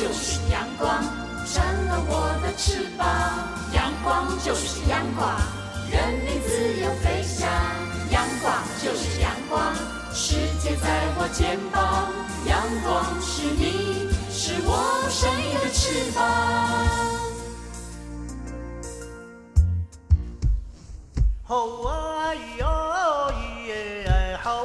就是阳光，成了我的翅膀。阳光就是阳光，任你自由飞翔。阳光就是阳光，世界在我肩膀。阳光是你，是我生命的翅膀。好啊咿哟咿耶，好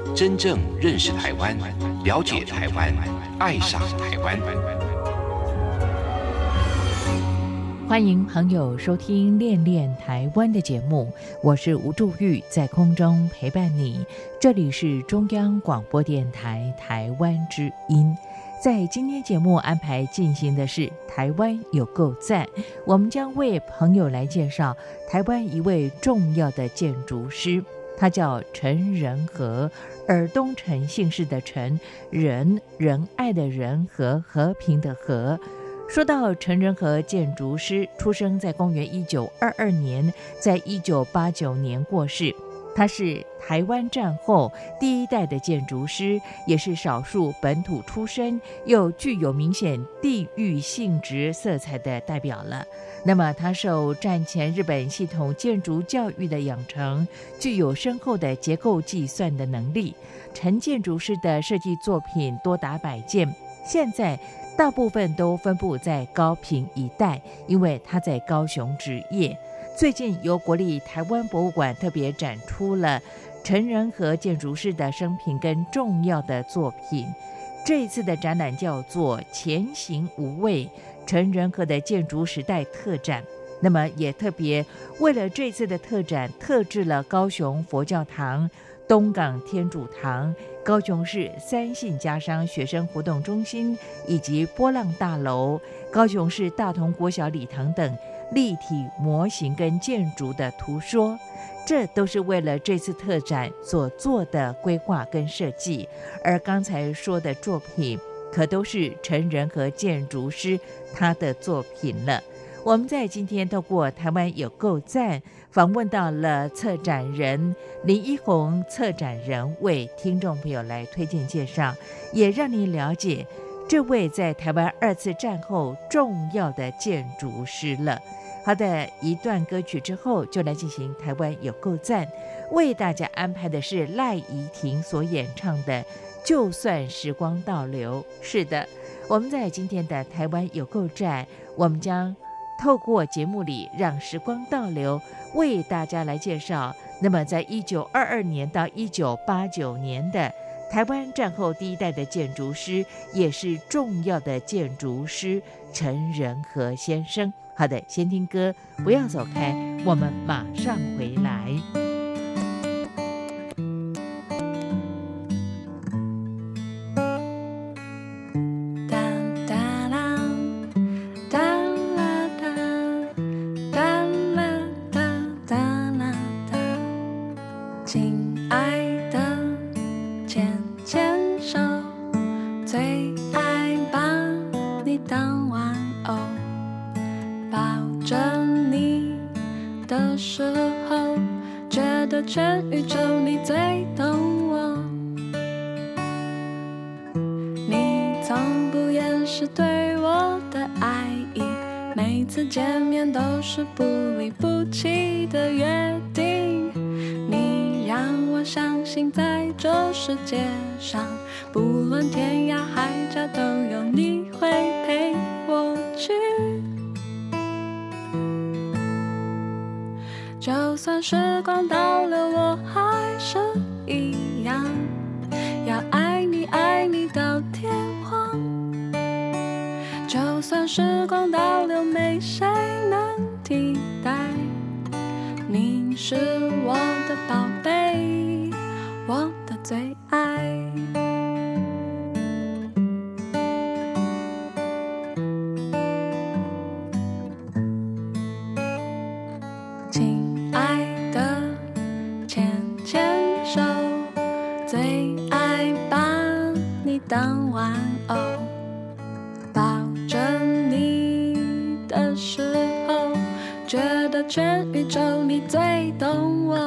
真正认识台湾，了解台湾，爱上台湾。欢迎朋友收听《恋恋台湾》的节目，我是吴祝玉，在空中陪伴你。这里是中央广播电台台湾之音。在今天节目安排进行的是“台湾有够赞”，我们将为朋友来介绍台湾一位重要的建筑师，他叫陈仁和，尔东陈姓氏的陈仁，仁爱的仁和和平的和。说到陈仁和建筑师，出生在公元一九二二年，在一九八九年过世。他是台湾战后第一代的建筑师，也是少数本土出身又具有明显地域性质色彩的代表了。那么，他受战前日本系统建筑教育的养成，具有深厚的结构计算的能力。陈建筑师的设计作品多达百件，现在。大部分都分布在高平一带，因为他在高雄职业。最近由国立台湾博物馆特别展出了陈仁和建筑师的生平跟重要的作品。这一次的展览叫做“前行无畏：陈仁和的建筑时代特展”。那么也特别为了这次的特展，特制了高雄佛教堂、东港天主堂。高雄市三信家商学生活动中心以及波浪大楼、高雄市大同国小礼堂等立体模型跟建筑的图说，这都是为了这次特展所做的规划跟设计。而刚才说的作品，可都是陈仁和建筑师他的作品了。我们在今天透过台湾有够赞访问到了策展人林一红，策展人为听众朋友来推荐介绍，也让您了解这位在台湾二次战后重要的建筑师了。好的，一段歌曲之后就来进行台湾有够赞，为大家安排的是赖怡婷所演唱的《就算时光倒流》。是的，我们在今天的台湾有够赞，我们将。透过节目里让时光倒流，为大家来介绍。那么，在一九二二年到一九八九年的台湾战后第一代的建筑师，也是重要的建筑师陈仁和先生。好的，先听歌，不要走开，我们马上回来。时候，觉得全宇宙你最懂我。你从不掩饰对我的爱意，每次见面都是不离不弃的约定。你让我相信在这世界上，不论天涯海角都有你，会陪我去。就算时光倒流我还是一样要爱你爱你到天荒。就算时光倒流没谁能替代。你是我的宝贝我的最当玩偶抱着你的时候觉得全宇宙你最懂我。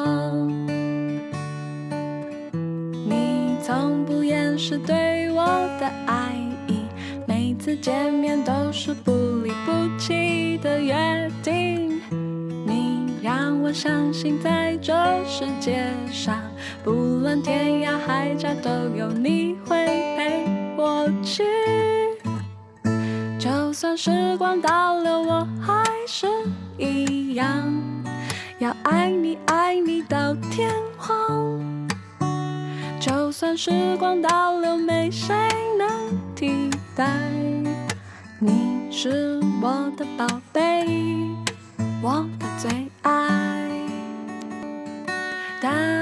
你从不掩饰对我的爱意每次见面都是不离不弃的约定。你让我相信在这世界上不论天涯海角都有你会续就算时光倒流我还是一样要爱你爱你到天荒。就算时光倒流没谁能替代你是我的宝贝我的最爱。但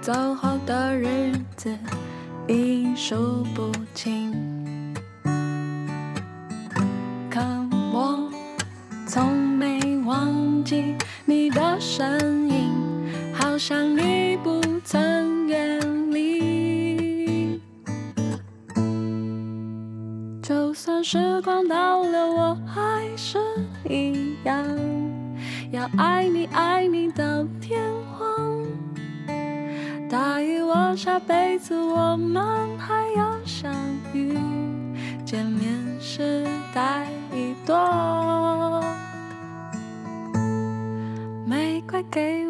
走后的日子已数不清，可我从没忘记你的身影，好像你不曾远离。就算时光倒流，我还是一样要爱你，爱你下辈子，我们还要相遇。见面时带一朵玫瑰给我。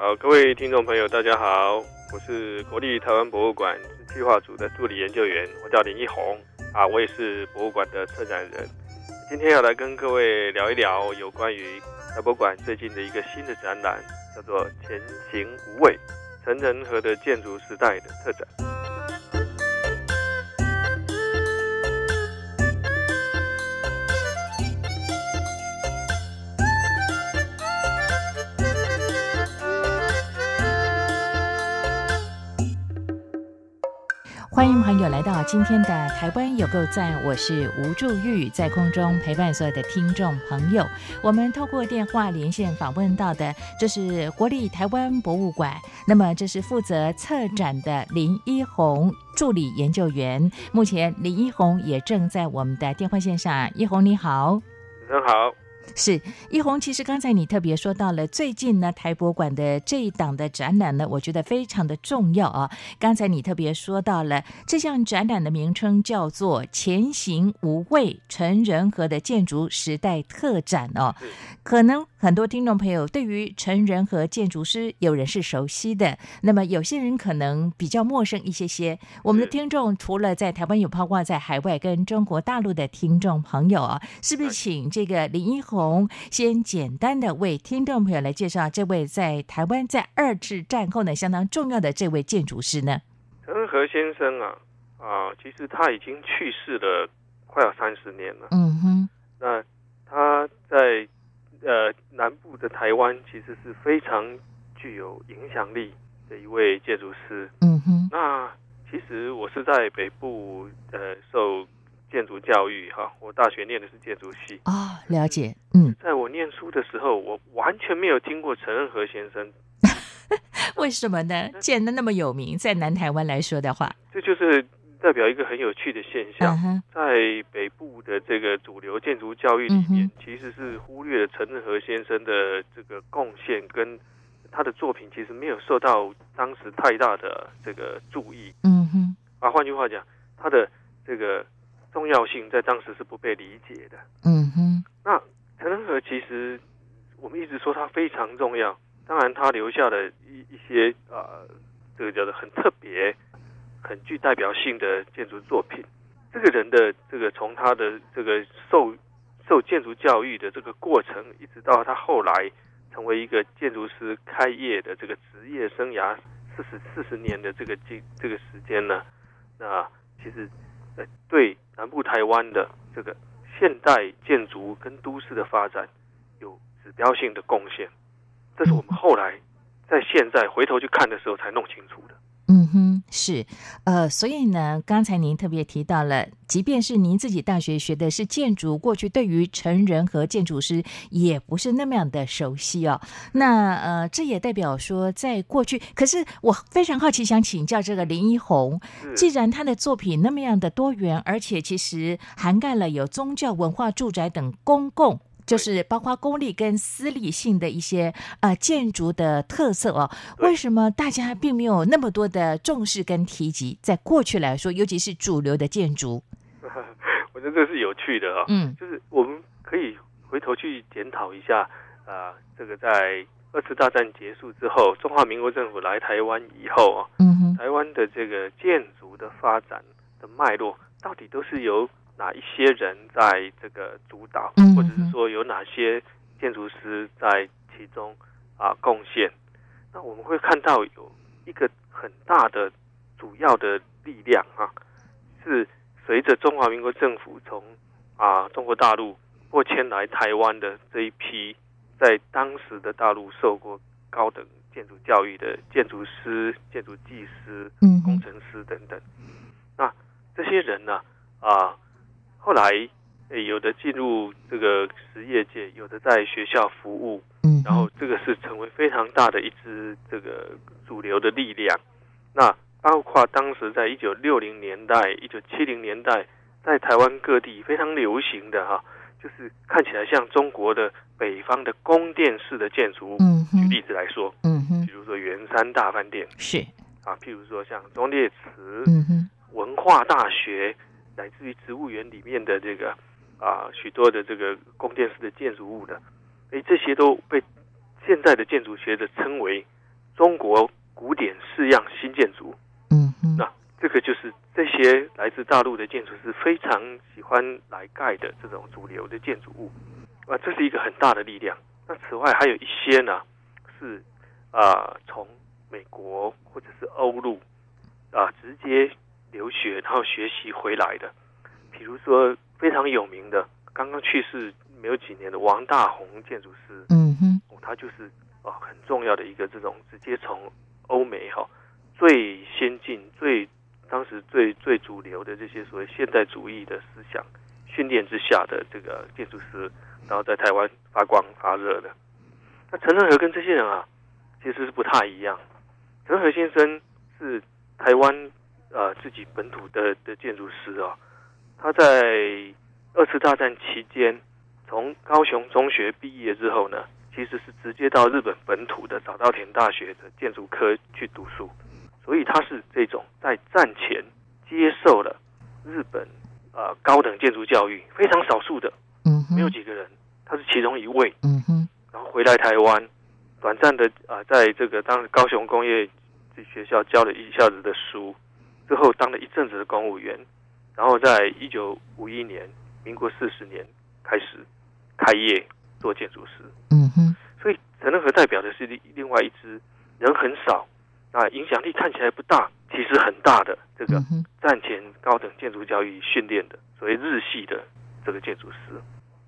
好各位听众朋友，大家好，我是国立台湾博物馆计划组的助理研究员，我叫林一宏啊，我也是博物馆的策展人。今天要来跟各位聊一聊有关于台博馆最近的一个新的展览，叫做《前行无畏：陈仁和的建筑时代》的特展。欢迎朋友来到今天的台湾有够赞，我是吴祝玉，在空中陪伴所有的听众朋友。我们透过电话连线访问到的，这是国立台湾博物馆，那么这是负责策展的林一红助理研究员。目前林一红也正在我们的电话线上，一红你好，你好。是一红，其实刚才你特别说到了最近呢台博馆的这一档的展览呢，我觉得非常的重要啊。刚才你特别说到了这项展览的名称叫做“前行无畏：陈仁和的建筑时代特展”哦。可能很多听众朋友对于陈仁和建筑师有人是熟悉的，那么有些人可能比较陌生一些些。我们的听众除了在台湾有包括在海外跟中国大陆的听众朋友啊，是不是请这个林一红？先简单的为听众朋友来介绍这位在台湾在二次战后呢相当重要的这位建筑师呢。陈和先生啊啊，其实他已经去世了快要三十年了。嗯哼，那他在呃南部的台湾其实是非常具有影响力的一位建筑师。嗯哼，那其实我是在北部呃受建筑教育哈，我大学念的是建筑系。哦，了解，嗯，在我念书的时候，我完全没有听过陈仁和先生，为什么呢？建的那么有名，在南台湾来说的话，这就是代表一个很有趣的现象，在北部的这个主流建筑教育里面，其实是忽略了陈仁和先生的这个贡献跟他的作品，其实没有受到当时太大的这个注意，嗯哼，啊，换句话讲，他的这个。重要性在当时是不被理解的。嗯哼，那陈仁和其实我们一直说他非常重要，当然他留下的一一些呃，这个叫做很特别、很具代表性的建筑作品。这个人的这个从他的这个受受建筑教育的这个过程，一直到他后来成为一个建筑师开业的这个职业生涯四十四十年的这个这这个时间呢，那其实。对南部台湾的这个现代建筑跟都市的发展有指标性的贡献，这是我们后来在现在回头去看的时候才弄清楚的。嗯哼，是，呃，所以呢，刚才您特别提到了，即便是您自己大学学的是建筑，过去对于成人和建筑师也不是那么样的熟悉哦。那呃，这也代表说，在过去，可是我非常好奇，想请教这个林一红，既然他的作品那么样的多元，而且其实涵盖了有宗教、文化、住宅等公共。就是包括公立跟私立性的一些呃建筑的特色哦，为什么大家并没有那么多的重视跟提及？在过去来说，尤其是主流的建筑，我觉得这是有趣的啊。嗯，就是我们可以回头去检讨一下啊，这个在二次大战结束之后，中华民国政府来台湾以后啊，嗯哼，台湾的这个建筑的发展的脉络，到底都是由。哪一些人在这个主导，或者是说有哪些建筑师在其中啊贡献？那我们会看到有一个很大的主要的力量啊，是随着中华民国政府从啊中国大陆过迁来台湾的这一批，在当时的大陆受过高等建筑教育的建筑师、建筑技师、工程师等等。那这些人呢啊。后来，有的进入这个实业界，有的在学校服务，嗯，然后这个是成为非常大的一支这个主流的力量。那包括当时在一九六零年代、一九七零年代，在台湾各地非常流行的哈，就是看起来像中国的北方的宫殿式的建筑。嗯，举例子来说，嗯哼，比如说圆山大饭店是啊，譬如说像忠烈祠，嗯哼，文化大学。来自于植物园里面的这个啊，许多的这个宫殿式的建筑物的，哎，这些都被现在的建筑学者称为中国古典式样新建筑。嗯，那这个就是这些来自大陆的建筑师非常喜欢来盖的这种主流的建筑物啊，这是一个很大的力量。那此外还有一些呢，是啊，从美国或者是欧陆啊直接。留学然后学习回来的，比如说非常有名的，刚刚去世没有几年的王大宏建筑师，嗯哼，他就是啊很重要的一个这种直接从欧美哈最先进、最当时最最主流的这些所谓现代主义的思想训练之下的这个建筑师，然后在台湾发光发热的。那陈仁和跟这些人啊其实是不太一样，陈仁和先生是台湾。呃，自己本土的的建筑师啊，他在二次大战期间从高雄中学毕业之后呢，其实是直接到日本本土的早稻田大学的建筑科去读书，所以他是这种在战前接受了日本呃高等建筑教育非常少数的，嗯，没有几个人，他是其中一位，嗯哼，然后回来台湾，短暂的啊，在这个当时高雄工业学校教了一下子的书。之后当了一阵子的公务员，然后在一九五一年，民国四十年开始开业做建筑师。嗯哼，所以陈仁和代表的是另另外一支人很少啊，影响力看起来不大，其实很大的这个战前高等建筑教育训练的所谓日系的这个建筑师，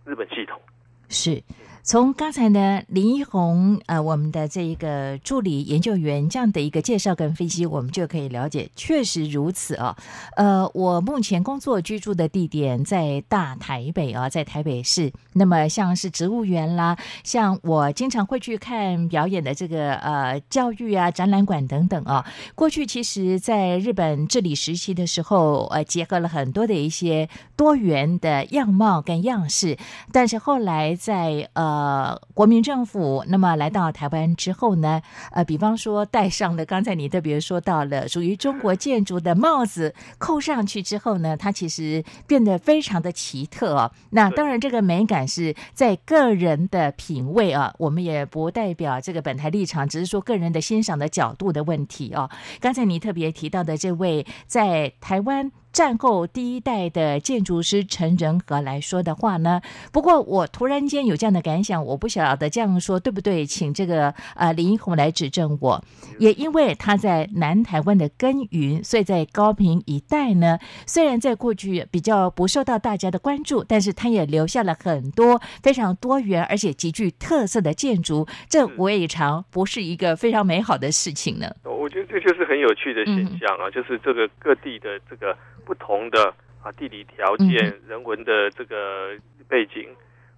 日本系统。是。从刚才呢，林一红呃，我们的这一个助理研究员这样的一个介绍跟分析，我们就可以了解，确实如此哦。呃，我目前工作居住的地点在大台北啊，在台北市。那么像是植物园啦，像我经常会去看表演的这个呃教育啊展览馆等等啊。过去其实在日本治理时期的时候，呃，结合了很多的一些多元的样貌跟样式，但是后来在呃。呃，国民政府那么来到台湾之后呢，呃，比方说戴上了刚才你特别说到了属于中国建筑的帽子，扣上去之后呢，它其实变得非常的奇特哦。那当然，这个美感是在个人的品味啊，我们也不代表这个本台立场，只是说个人的欣赏的角度的问题哦。刚才你特别提到的这位在台湾。战后第一代的建筑师陈仁和来说的话呢，不过我突然间有这样的感想，我不晓得这样说对不对，请这个呃林一红来指正我。也因为他在南台湾的耕耘，所以在高平一带呢，虽然在过去比较不受到大家的关注，但是他也留下了很多非常多元而且极具特色的建筑，这未尝不是一个非常美好的事情呢。我觉得这就是很有趣的现象啊，就是这个各地的这个。不同的啊地理条件、人文的这个背景，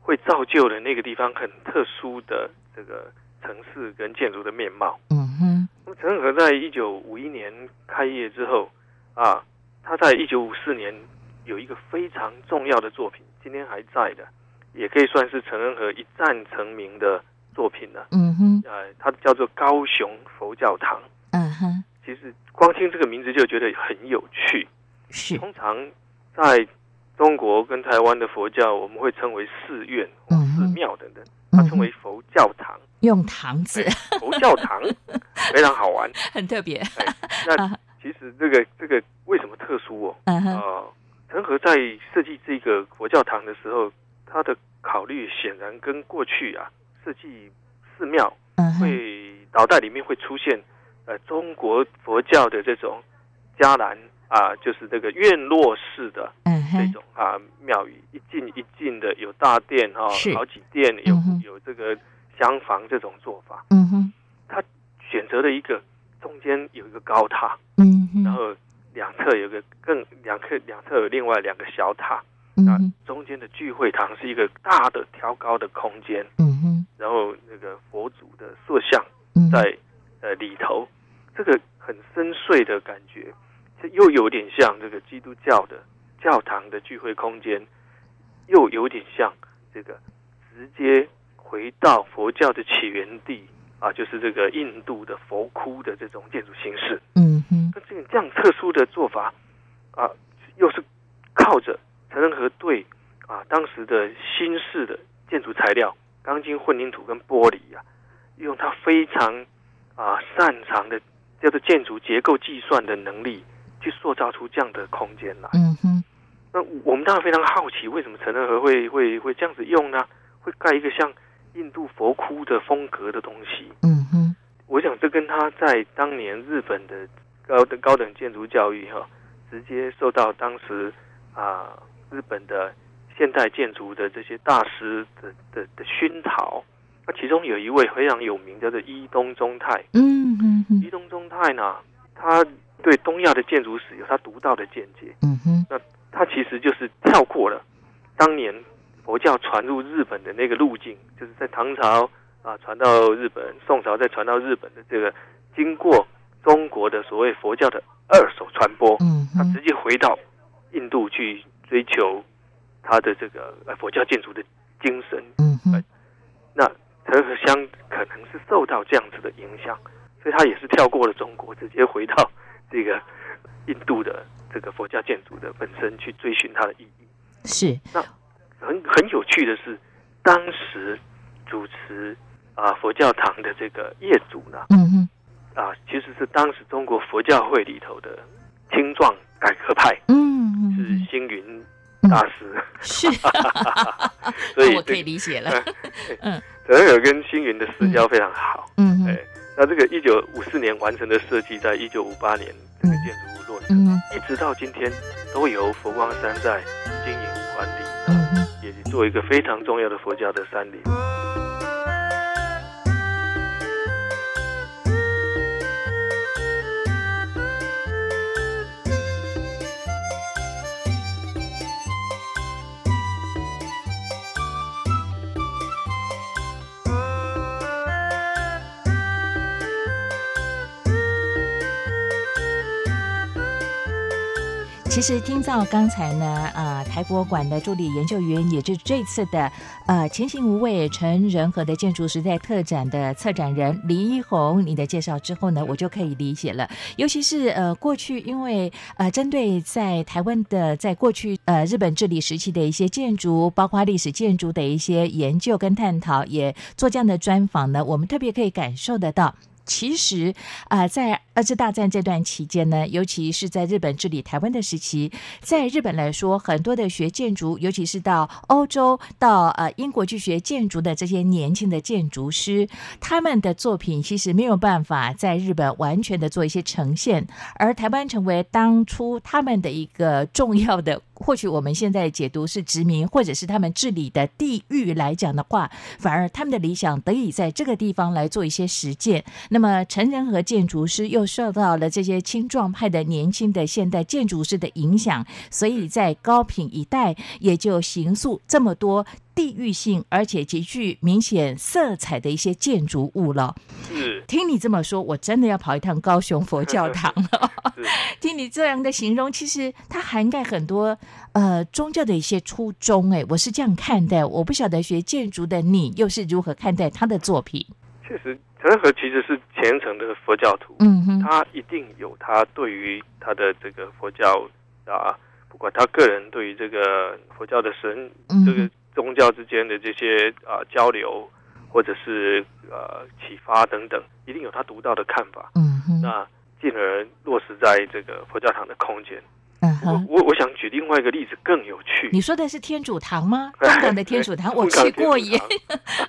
会造就了那个地方很特殊的这个城市跟建筑的面貌。嗯哼。那么陈和在一九五一年开业之后啊，他在一九五四年有一个非常重要的作品，今天还在的，也可以算是陈仁和一战成名的作品了。嗯哼。呃，它叫做高雄佛教堂。嗯哼。其实光听这个名字就觉得很有趣。通常在中国跟台湾的佛教，我们会称为寺院、寺庙等等，它称为佛教堂，用“堂”字，佛教堂 非常好玩，很特别。那其实这个这个为什么特殊哦？啊，陈和在设计这个佛教堂的时候，他的考虑显然跟过去啊设计寺庙会脑袋里面会出现呃中国佛教的这种伽蓝。啊，就是这个院落式的这种啊庙宇，一进一进的有大殿哈，好几殿有有这个厢房这种做法。嗯哼，他选择了一个中间有一个高塔，嗯哼，然后两侧有个更两侧两侧有另外两个小塔，那中间的聚会堂是一个大的挑高的空间，嗯哼，然后那个佛祖的塑像在呃里头，这个很深邃的感觉。又有点像这个基督教的教堂的聚会空间，又有点像这个直接回到佛教的起源地啊，就是这个印度的佛窟的这种建筑形式。嗯哼，那这个这样特殊的做法啊，又是靠着陈仁和对啊当时的新式的建筑材料钢筋混凝土跟玻璃啊，用他非常啊擅长的叫做建筑结构计算的能力。去塑造出这样的空间来。嗯哼，那我们当然非常好奇，为什么陈仁和会会会这样子用呢？会盖一个像印度佛窟的风格的东西。嗯哼，我想这跟他在当年日本的高等高等建筑教育哈，直接受到当时啊日本的现代建筑的这些大师的的的熏陶。那其中有一位非常有名，叫做伊东忠太。嗯嗯，伊东忠太呢，他。对东亚的建筑史有他独到的见解。嗯哼，那他其实就是跳过了当年佛教传入日本的那个路径，就是在唐朝啊传到日本，宋朝再传到日本的这个经过中国的所谓佛教的二手传播。嗯，他直接回到印度去追求他的这个佛教建筑的精神。嗯哼，那陈和香可能是受到这样子的影响，所以他也是跳过了中国，直接回到。这个印度的这个佛教建筑的本身去追寻它的意义。是。那很很有趣的是，当时主持啊佛教堂的这个业主呢，嗯哼。啊其实是当时中国佛教会里头的青壮改革派，嗯是星云大师。是，所以我可以理解了，嗯，可能有跟星云的私交非常好，嗯哎。那这个一九五四年完成的设计，在一九五八年这个建筑物落成，一直到今天都由佛光山在经营管理，嗯，也做一个非常重要的佛教的山林。其实听到刚才呢，呃，台博馆的助理研究员，也就是这次的呃“前行无畏，成人和”的建筑时代特展的策展人李一红，你的介绍之后呢，我就可以理解了。尤其是呃，过去因为呃，针对在台湾的在过去呃日本治理时期的一些建筑，包括历史建筑的一些研究跟探讨，也做这样的专访呢，我们特别可以感受得到。其实，啊，在二次大战这段期间呢，尤其是在日本治理台湾的时期，在日本来说，很多的学建筑，尤其是到欧洲、到呃英国去学建筑的这些年轻的建筑师，他们的作品其实没有办法在日本完全的做一些呈现，而台湾成为当初他们的一个重要的。或许我们现在解读是殖民，或者是他们治理的地域来讲的话，反而他们的理想得以在这个地方来做一些实践。那么成人和建筑师又受到了这些青壮派的年轻的现代建筑师的影响，所以在高品一带也就形塑这么多。地域性而且极具明显色彩的一些建筑物了。是，听你这么说，我真的要跑一趟高雄佛教堂了。听你这样的形容，其实它涵盖很多呃宗教的一些初衷。哎，我是这样看待。我不晓得学建筑的你又是如何看待他的作品。确实，陈和其实是虔诚的佛教徒。嗯哼，他一定有他对于他的这个佛教啊，不管他个人对于这个佛教的神这个。宗教之间的这些啊交流，或者是呃启发等等，一定有他独到的看法。嗯哼，那进而落实在这个佛教堂的空间。嗯哼，我我想举另外一个例子更有趣。你说的是天主堂吗？东港的天主堂，我去过耶。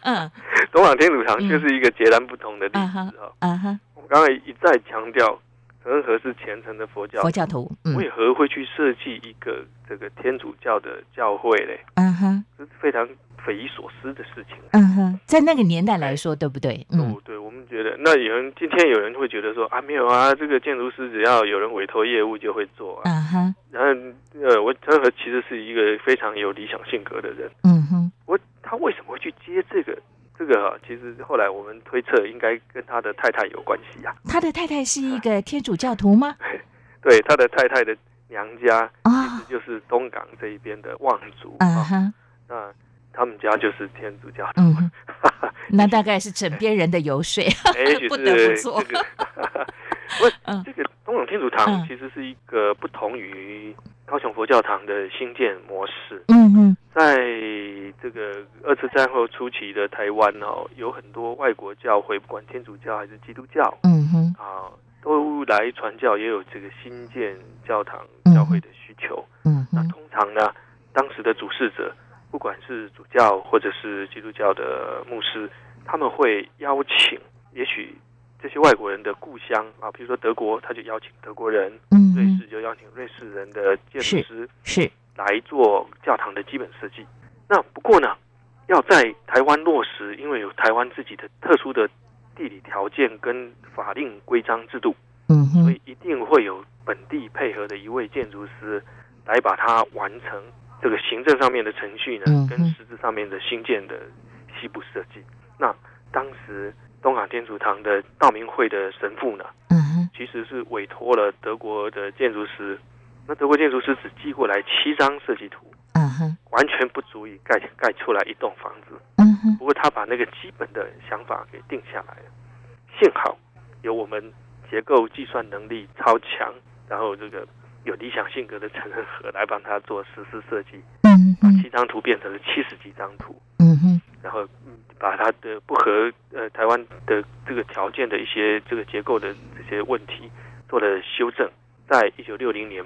嗯，东港天主堂 就是一个截然不同的例子啊。啊哈，我刚才一再强调。任何是虔诚的佛教佛教徒，为何会去设计一个这个天主教的教会嘞？嗯哼，这是非常匪夷所思的事情。嗯哼，在那个年代来说，对不对？嗯，对，我们觉得，那有人今天有人会觉得说啊，没有啊，这个建筑师只要有人委托业务就会做啊。嗯哼，然后呃，我任何其实是一个非常有理想性格的人。嗯哼，我他为什么会去接这个？这个其实后来我们推测应该跟他的太太有关系呀。他的太太是一个天主教徒吗？对，他的太太的娘家其实就是东港这一边的望族啊。那他们家就是天主教。嗯，那大概是枕边人的游说，不得不做。不，这个东港天主堂其实是一个不同于高雄佛教堂的新建模式。嗯嗯。在这个二次战后初期的台湾哦，有很多外国教会，不管天主教还是基督教，嗯哼，啊，都来传教，也有这个新建教堂教会的需求。嗯，那通常呢，当时的主事者，不管是主教或者是基督教的牧师，他们会邀请，也许这些外国人的故乡啊，比如说德国，他就邀请德国人；嗯，瑞士就邀请瑞士人的建筑师。是。来做教堂的基本设计。那不过呢，要在台湾落实，因为有台湾自己的特殊的地理条件跟法令规章制度，嗯，所以一定会有本地配合的一位建筑师来把它完成这个行政上面的程序呢，跟实质上面的新建的西部设计。那当时东港天主堂的道明会的神父呢，嗯，其实是委托了德国的建筑师。那德国建筑师只寄过来七张设计图，嗯哼，完全不足以盖盖出来一栋房子，嗯哼。不过他把那个基本的想法给定下来了。幸好有我们结构计算能力超强，然后这个有理想性格的陈仁和来帮他做实施设计，嗯把七张图变成了七十几张图，嗯哼，然后把它的不合呃台湾的这个条件的一些这个结构的这些问题做了修正，在一九六零年。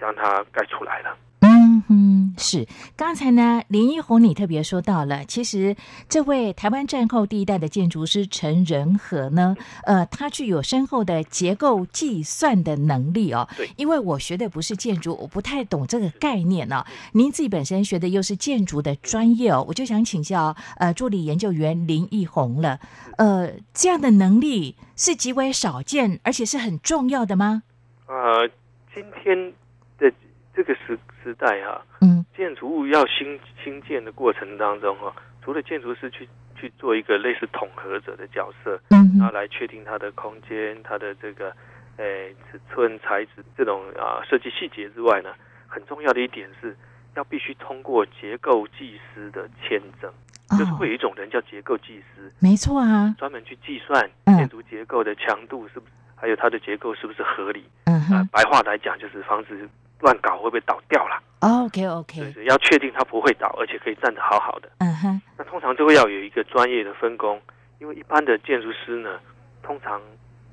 将它盖出来了。嗯哼，是，刚才呢，林一红你特别说到了，其实这位台湾战后第一代的建筑师陈仁和呢，呃，他具有深厚的结构计算的能力哦。对，因为我学的不是建筑，我不太懂这个概念呢。您自己本身学的又是建筑的专业哦，我就想请教呃助理研究员林一红了，呃，这样的能力是极为少见，而且是很重要的吗？呃，今天的这个时时代哈，嗯，建筑物要新新建的过程当中哈，除了建筑师去去做一个类似统合者的角色，嗯然后来确定它的空间、它的这个诶尺寸、材质这种啊设计细节之外呢，很重要的一点是要必须通过结构技师的签证，就是会有一种人叫结构技师，没错啊，专门去计算嗯。建筑结构的强度是不是，还有它的结构是不是合理。嗯啊哼，白话来讲就是防止乱搞会不会倒掉了。，OK OK，对，要确定它不会倒，而且可以站得好好的。嗯哼，那通常就会要有一个专业的分工，因为一般的建筑师呢，通常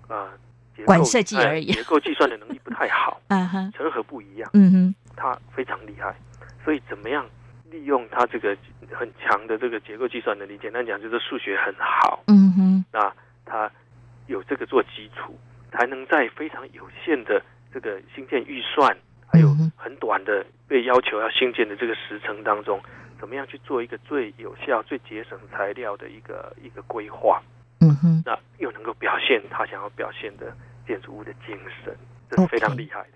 呃结构管设计而已哎结构计算的能力不太好。嗯哼，成和不一样，嗯哼，他非常厉害，所以怎么样利用他这个很强的这个结构计算能力？简单讲就是数学很好，嗯哼，那他有这个做基础，才能在非常有限的这个新建预算，还有很短的被要求要新建的这个时程当中，怎么样去做一个最有效、最节省材料的一个一个规划？嗯哼，那又能够表现他想要表现的建筑物的精神，这是非常厉害的。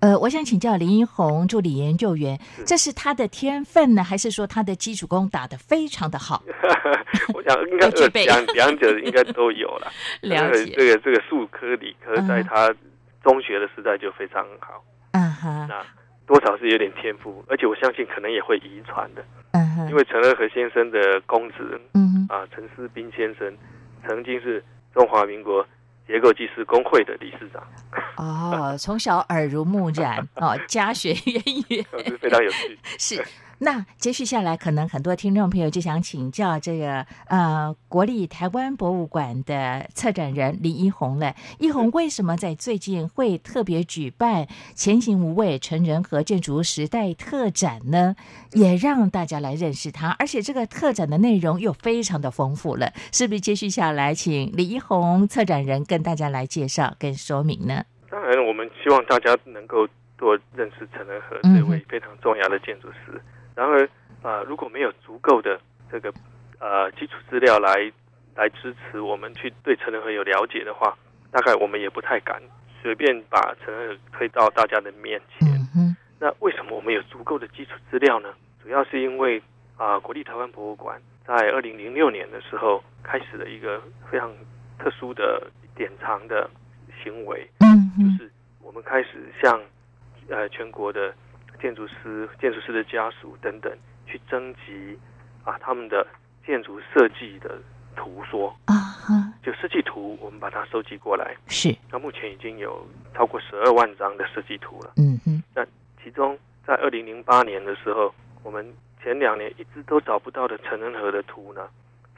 呃，我想请教林一红助理研究员，这是他的天分呢，还是说他的基础功打得非常的好？我想应该 都具备 两两者应该都有了。了解，这个这个数科理科在嗯他中学的时代就非常好，嗯哼，那多少是有点天赋，而且我相信可能也会遗传的。嗯哼，因为陈二和先生的公子嗯，啊，陈思斌先生曾经是中华民国结构技师工会的理事长，哦，从小耳濡目染，哦，家学渊源，是非常有趣。是。那接续下来，可能很多听众朋友就想请教这个呃国立台湾博物馆的策展人林一红了。一红为什么在最近会特别举办“前行无畏成人和建筑时代”特展呢？也让大家来认识他，而且这个特展的内容又非常的丰富了，是不是？接续下来，请李一红策展人跟大家来介绍跟说明呢？当然，我们希望大家能够多认识陈仁和嗯这位非常重要的建筑师。然而，啊，如果没有足够的这个呃基础资料来来支持我们去对陈仁和有了解的话，大概我们也不太敢随便把陈仁和推到大家的面前。嗯哼，那为什么我们有足够的基础资料呢？主要是因为啊、国立台湾博物馆在二零零六年的时候开始了一个非常特殊的典藏的行为，就嗯就，是我们开始向呃全国的建筑师、建筑师的家属等等去征集啊他们的建筑设计的图说，啊哈，就设计图，我们把它收集过来。是，那目前已经有超过十二万张的设计图了。嗯哼，其中在二零零八年的时候，我们前两年一直都找不到的陈仁和的图呢，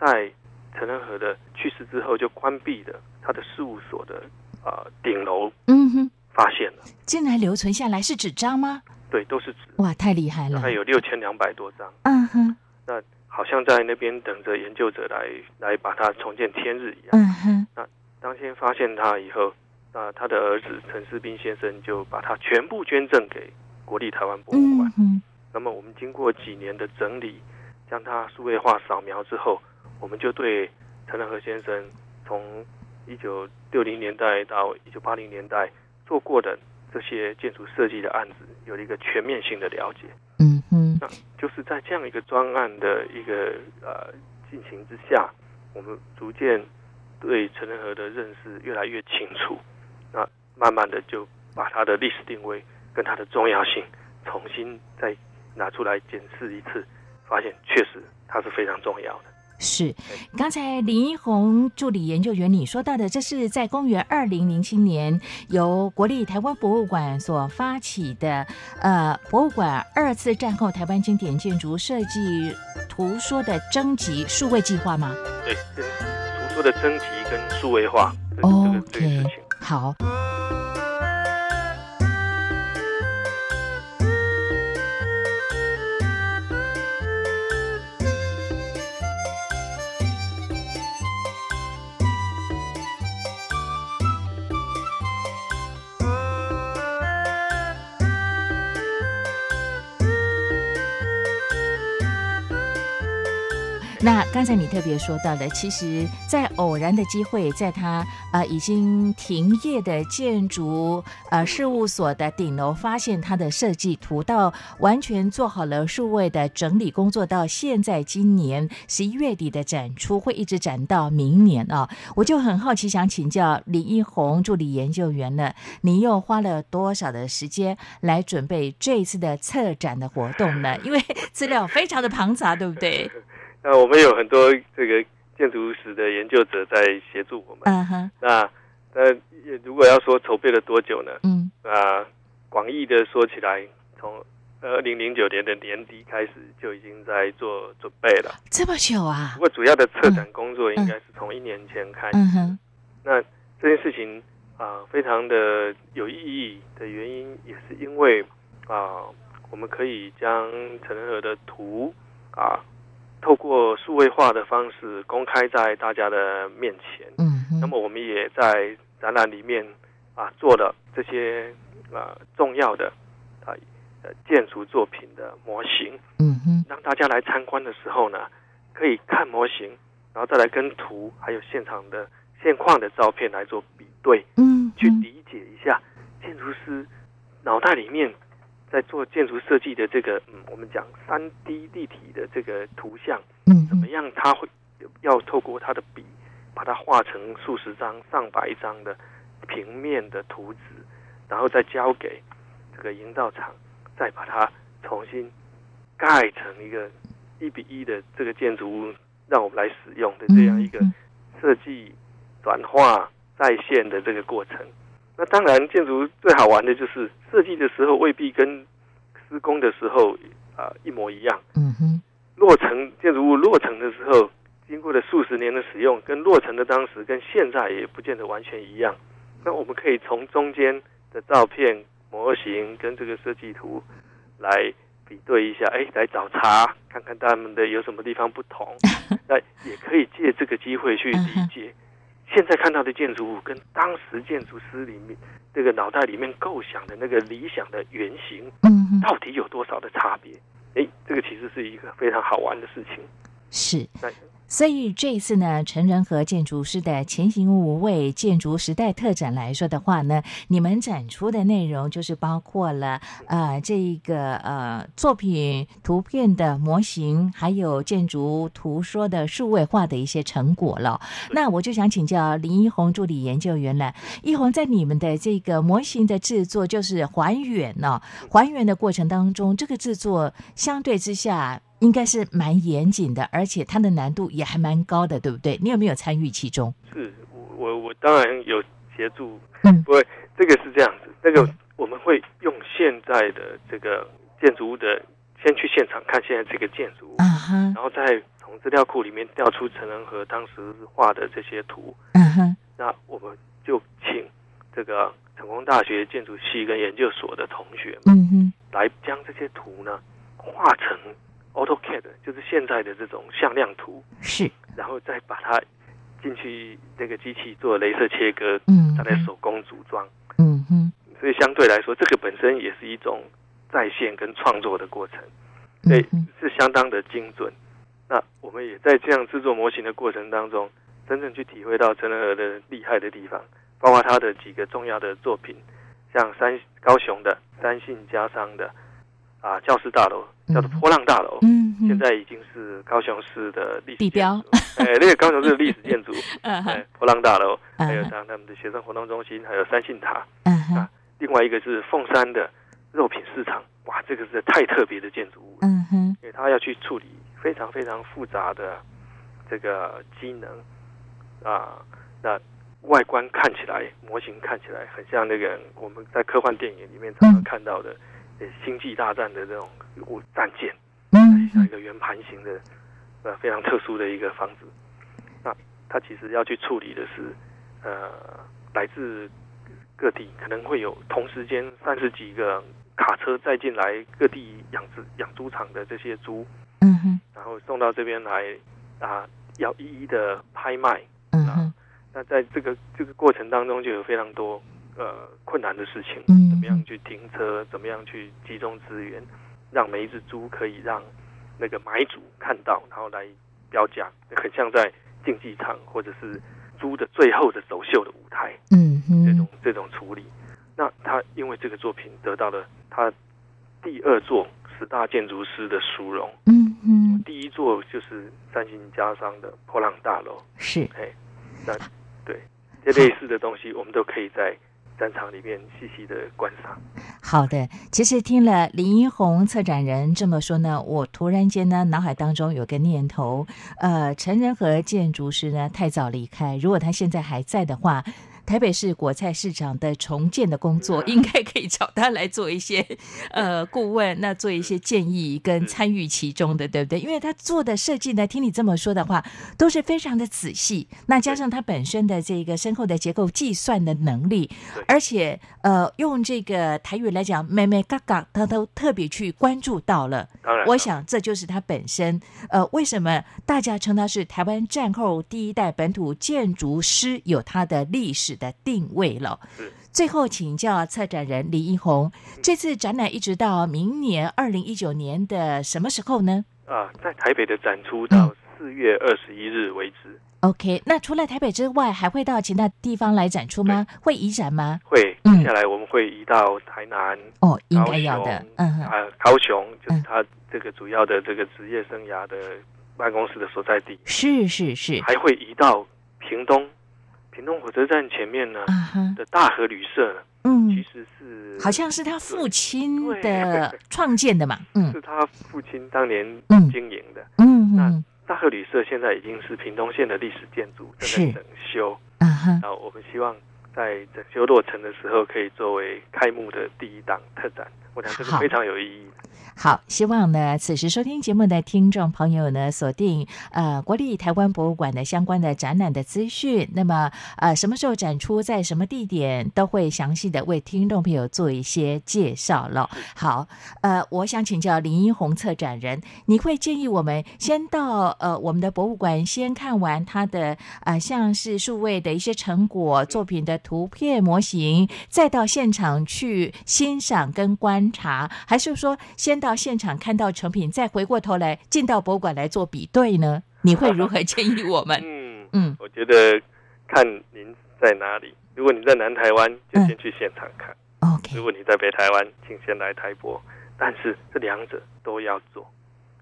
在陈仁和的去世之后就关闭的他的事务所的啊、呃顶楼嗯哼，发现了，竟然留存下来是纸张吗？对，都是纸，哇，太厉害了大概！有六千两百多张。嗯哼，那好像在那边等着研究者来来把它重见天日一样。嗯哼，那当先发现他以后，那他的儿子陈世斌先生就把它全部捐赠给国立台湾博物馆嗯。哼，那么我们经过几年的整理，将它数位化扫描之后，我们就对陈仁和先生从一九六零年代到一九八零年代做过的这些建筑设计的案子有了一个全面性的了解。嗯嗯，那就是在这样一个专案的一个呃进行之下，我们逐渐对陈仁和的认识越来越清楚。那慢慢的就把他的历史定位跟他的重要性重新再拿出来检视一次，发现确实他是非常重要的。是。刚才林一红助理研究员你说到的，这是在公元二零零七年由国立台湾博物馆所发起的，呃，博物馆二次战后台湾经典建筑设计图说的征集数位计划吗对，跟图说的征集跟数位化这个这个这个事？OK，情。好。那刚才你特别说到的，其实，在偶然的机会，在他呃已经停业的建筑呃事务所的顶楼，发现他的设计图，到完全做好了数位的整理工作，到现在今年十一月底的展出，会一直展到明年啊。我就很好奇，想请教李一红助理研究员了，你又花了多少的时间来准备这一次的策展的活动呢？因为资料非常的庞杂，对不对？那我们有很多这个建筑史的研究者在协助我们。嗯哼。那那如果要说筹备了多久呢？嗯。啊，广义的说起来，从二零零九年的年底开始就已经在做准备了。这么久啊！不过主要的策展工作应该是从一年前开始。嗯哼。那这件事情啊，非常的有意义的原因，也是因为啊，我们可以将陈仁和的图啊。透过数位化的方式公开在大家的面前，嗯，那么我们也在展览里面啊做了这些啊重要的啊呃建筑作品的模型，嗯哼，让大家来参观的时候呢，可以看模型，然后再来跟图还有现场的现况的照片来做比对，嗯，去理解一下建筑师脑袋里面。在做建筑设计的这个，嗯，我们讲三 D 立体的这个图像，嗯，怎么样？他会要透过他的笔，把它画成数十张、上百张的平面的图纸，然后再交给这个营造厂，再把它重新盖成一个一比一的这个建筑物，让我们来使用的这样一个设计转化再现的这个过程。那当然，建筑最好玩的就是设计的时候未必跟施工的时候啊一模一样。嗯哼，落成建筑物落成的时候，经过了数十年的使用，跟落成的当时跟现在也不见得完全一样。那我们可以从中间的照片模型跟这个设计图来比对一下，哎，来找茬，看看他们的有什么地方不同。那也可以借这个机会去理解。现在看到的建筑物跟当时建筑师里面这个脑袋里面构想的那个理想的原型，嗯，到底有多少的差别？哎，这个其实是一个非常好玩的事情。是。所以这一次呢，成人和建筑师的前行无畏建筑时代特展来说的话呢，你们展出的内容就是包括了呃这个呃作品图片的模型，还有建筑图说的数位化的一些成果了。那我就想请教林一红助理研究员了，一红在你们的这个模型的制作，就是还原呢，还原的过程当中，这个制作相对之下。应该是蛮严谨的，而且它的难度也还蛮高的，对不对？你有没有参与其中？是我我我当然有协助，嗯，不会，这个是这样子，那个我们会用现在的这个建筑物的，先去现场看现在这个建筑物，啊哈，然后再从资料库里面调出陈仁和当时画的这些图，嗯哼，那我们就请这个成功大学建筑系跟研究所的同学们，嗯哼，来将这些图呢画成。AutoCAD 就是现在的这种向量图，是，然后再把它进去那个机器做镭射切割，嗯，再来手工组装，嗯哼，所以相对来说，这个本身也是一种在线跟创作的过程，对，是相当的精准。那我们也在这样制作模型的过程当中，真正去体会到陈仁和的厉害的地方，包括他的几个重要的作品，像三高雄的三信家商的。啊，教师大楼叫做波浪大楼，嗯，现在已经是高雄市的历史地标。哎，那个高雄市的历史建筑，哎，波浪大楼，还有像他们的学生活动中心，还有三信塔，嗯啊，另外一个是凤山的肉品市场，哇，这个是太特别的建筑物，嗯哼，因为它要去处理非常非常复杂的这个机能，啊，那外观看起来，模型看起来很像那个我们在科幻电影里面常常看到的。星际大战的这种武战舰，嗯，像一个圆盘形的，呃，非常特殊的一个房子。那它其实要去处理的是，呃，来自各地可能会有同时间三十几个卡车载进来各地养殖养猪场的这些猪，嗯哼，然后送到这边来啊，要一一的拍卖，嗯哼。那在这个这个过程当中，就有非常多。呃，困难的事情，怎么样去停车？怎么样去集中资源，让每一只猪可以让那个买主看到，然后来标价，很像在竞技场或者是猪的最后的走秀的舞台，嗯哼，这种这种处理。那他因为这个作品得到了他第二座十大建筑师的殊荣，嗯嗯，第一座就是三星家商的破浪大楼，是，哎，那对这类似的东西，我们都可以在。战场里面细细的观赏。好的，其实听了林一红策展人这么说呢，我突然间呢脑海当中有个念头，呃，陈仁和建筑师呢太早离开，如果他现在还在的话。台北市果菜市场的重建的工作，应该可以找他来做一些 呃顾问，那做一些建议跟参与其中的，对不对？因为他做的设计呢，听你这么说的话，都是非常的仔细。那加上他本身的这个深厚的结构计算的能力，而且呃，用这个台语来讲，妹妹嘎嘎，他都特别去关注到了。当然，我想这就是他本身呃，为什么大家称他是台湾战后第一代本土建筑师，有他的历史。的定位了。最后请教策展人李一红，这次展览一直到明年二零一九年的什么时候呢？啊，在台北的展出到四月二十一日为止。OK，那除了台北之外，还会到其他地方来展出吗？会移展吗？会，接下来我们会移到台南。哦，应该要的。嗯，啊，高雄就是他这个主要的这个职业生涯的办公室的所在地。是是是，还会移到屏东。屏东火车站前面呢的大河旅社，嗯，其实是好像是他父亲的创建的嘛，嗯，是他父亲当年经营的，嗯，那大河旅社现在已经是屏东县的历史建筑，正在整修，嗯哼，然后我们希望在整修落成的时候，可以作为开幕的第一档特展，我想这是非常有意义。好，希望呢，此时收听节目的听众朋友呢，锁定呃国立台湾博物馆的相关的展览的资讯。那么呃，什么时候展出，在什么地点，都会详细的为听众朋友做一些介绍了。好，呃，我想请教林一红策展人，你会建议我们先到呃我们的博物馆先看完它的呃像是数位的一些成果作品的图片模型，再到现场去欣赏跟观察，还是说先？到现场看到成品，再回过头来进到博物馆来做比对呢？你会如何建议我们？嗯嗯，我觉得看您在哪里。如果你在南台湾，就先去现场看。OK。如果你在北台湾，请先来台博。但是这两者都要做。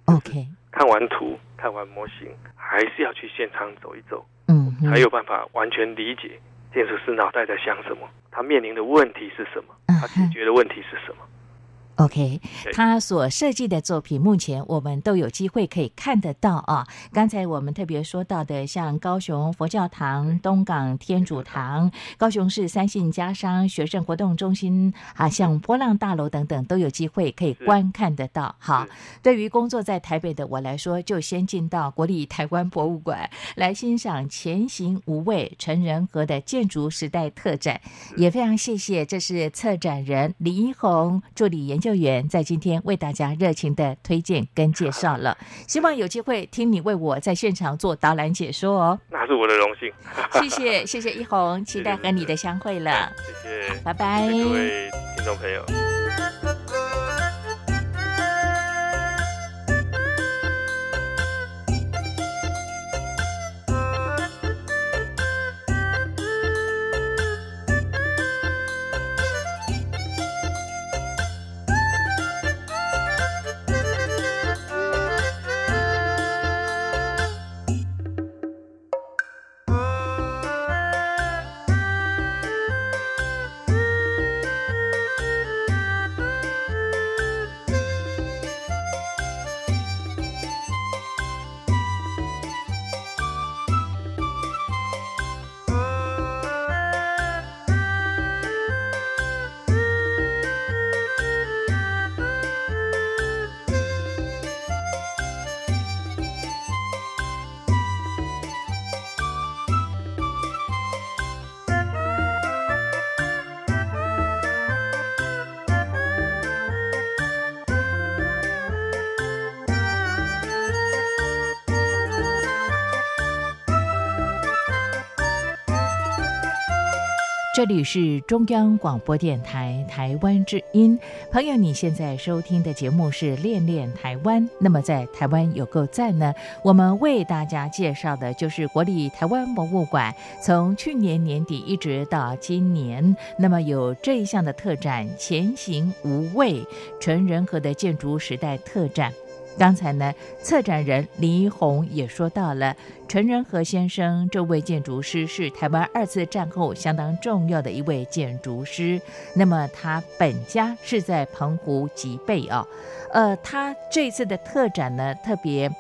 OK。看完图，看完模型，还是要去现场走一走。嗯。才有办法完全理解建筑师脑袋在想什么，他面临的问题是什么，他解决的问题是什么。OK，他所设计的作品，目前我们都有机会可以看得到啊。刚才我们特别说到的，像高雄佛教堂、东港天主堂、高雄市三信家商学生活动中心啊，像波浪大楼等等，都有机会可以观看得到。好，对于工作在台北的我来说，就先进到国立台湾博物馆来欣赏前行无畏成人和的建筑时代特展。也非常谢谢，这是策展人李一红助理研。救援在今天为大家热情的推荐跟介绍了，希望有机会听你为我在现场做导览解说哦。那是我的荣幸，谢谢谢谢一红，期待和你的相会了。谢谢，拜拜，各位听众朋友。这里是中央广播电台台湾之音，朋友，你现在收听的节目是《恋恋台湾》。那么，在台湾有够赞呢？我们为大家介绍的就是国立台湾博物馆，从去年年底一直到今年，那么有这一项的特展“前行无畏：纯人和的建筑时代特展”。刚才呢，策展人林一红也说到了陈仁和先生这位建筑师是台湾二次战后相当重要的一位建筑师。那么他本家是在澎湖吉贝啊，呃，他这次的特展呢特别。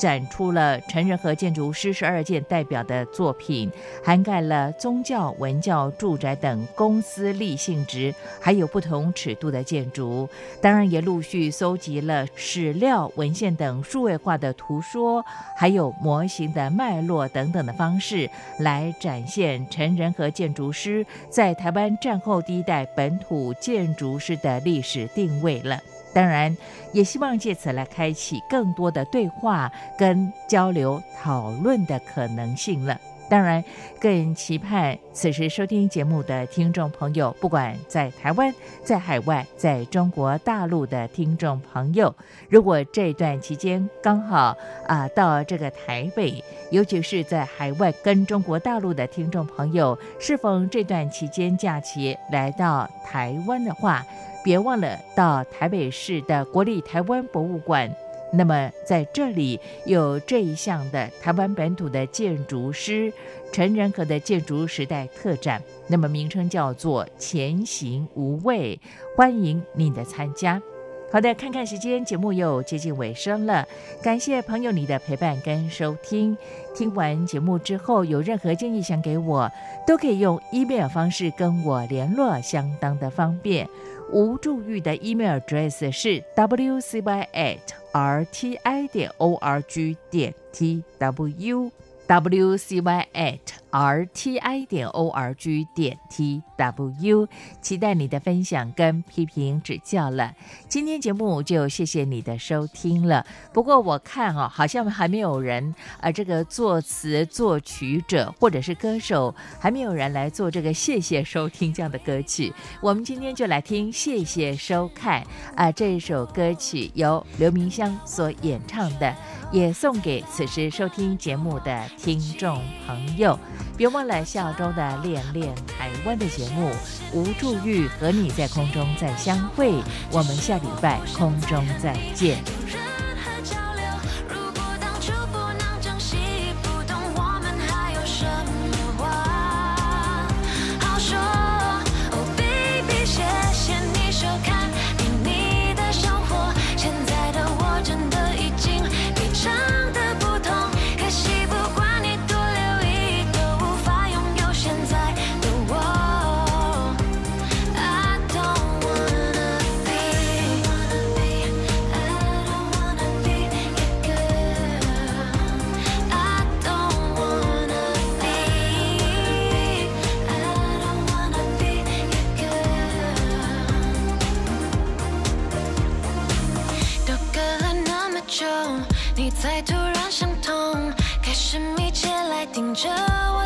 展出了陈仁和建筑师十二件代表的作品，涵盖了宗教、文教、住宅等公司立性质，还有不同尺度的建筑。当然，也陆续搜集了史料、文献等数位化的图说，还有模型的脉络等等的方式，来展现陈仁和建筑师在台湾战后第一代本土建筑师的历史定位了。当然，也希望借此来开启更多的对话跟交流讨论的可能性了。当然，更期盼此时收听节目的听众朋友，不管在台湾、在海外、在中国大陆的听众朋友，如果这段期间刚好啊到这个台北，尤其是在海外跟中国大陆的听众朋友，适逢这段期间假期来到台湾的话。别忘了到台北市的国立台湾博物馆，那么在这里有这一项的台湾本土的建筑师陈仁和的建筑时代特展，那么名称叫做“前行无畏”，欢迎您的参加。好的，看看时间，节目又接近尾声了。感谢朋友你的陪伴跟收听。听完节目之后，有任何建议想给我，都可以用 email 方式跟我联络，相当的方便。无助玉的 email address 是 wcy at rti 点 org 点 tw wcy at r t i 点 o r g 点 t w，期待你的分享跟批评指教了。今天节目就谢谢你的收听了。不过我看哦，好像还没有人啊，这个作词作曲者或者是歌手还没有人来做这个谢谢收听这样的歌曲。我们今天就来听谢谢收看啊这首歌曲，由刘明湘所演唱的，也送给此时收听节目的听众朋友。别忘了下周的《恋恋台湾》的节目，吴祝玉和你在空中再相会。我们下礼拜空中再见。才突然想通，开始密切来盯着我。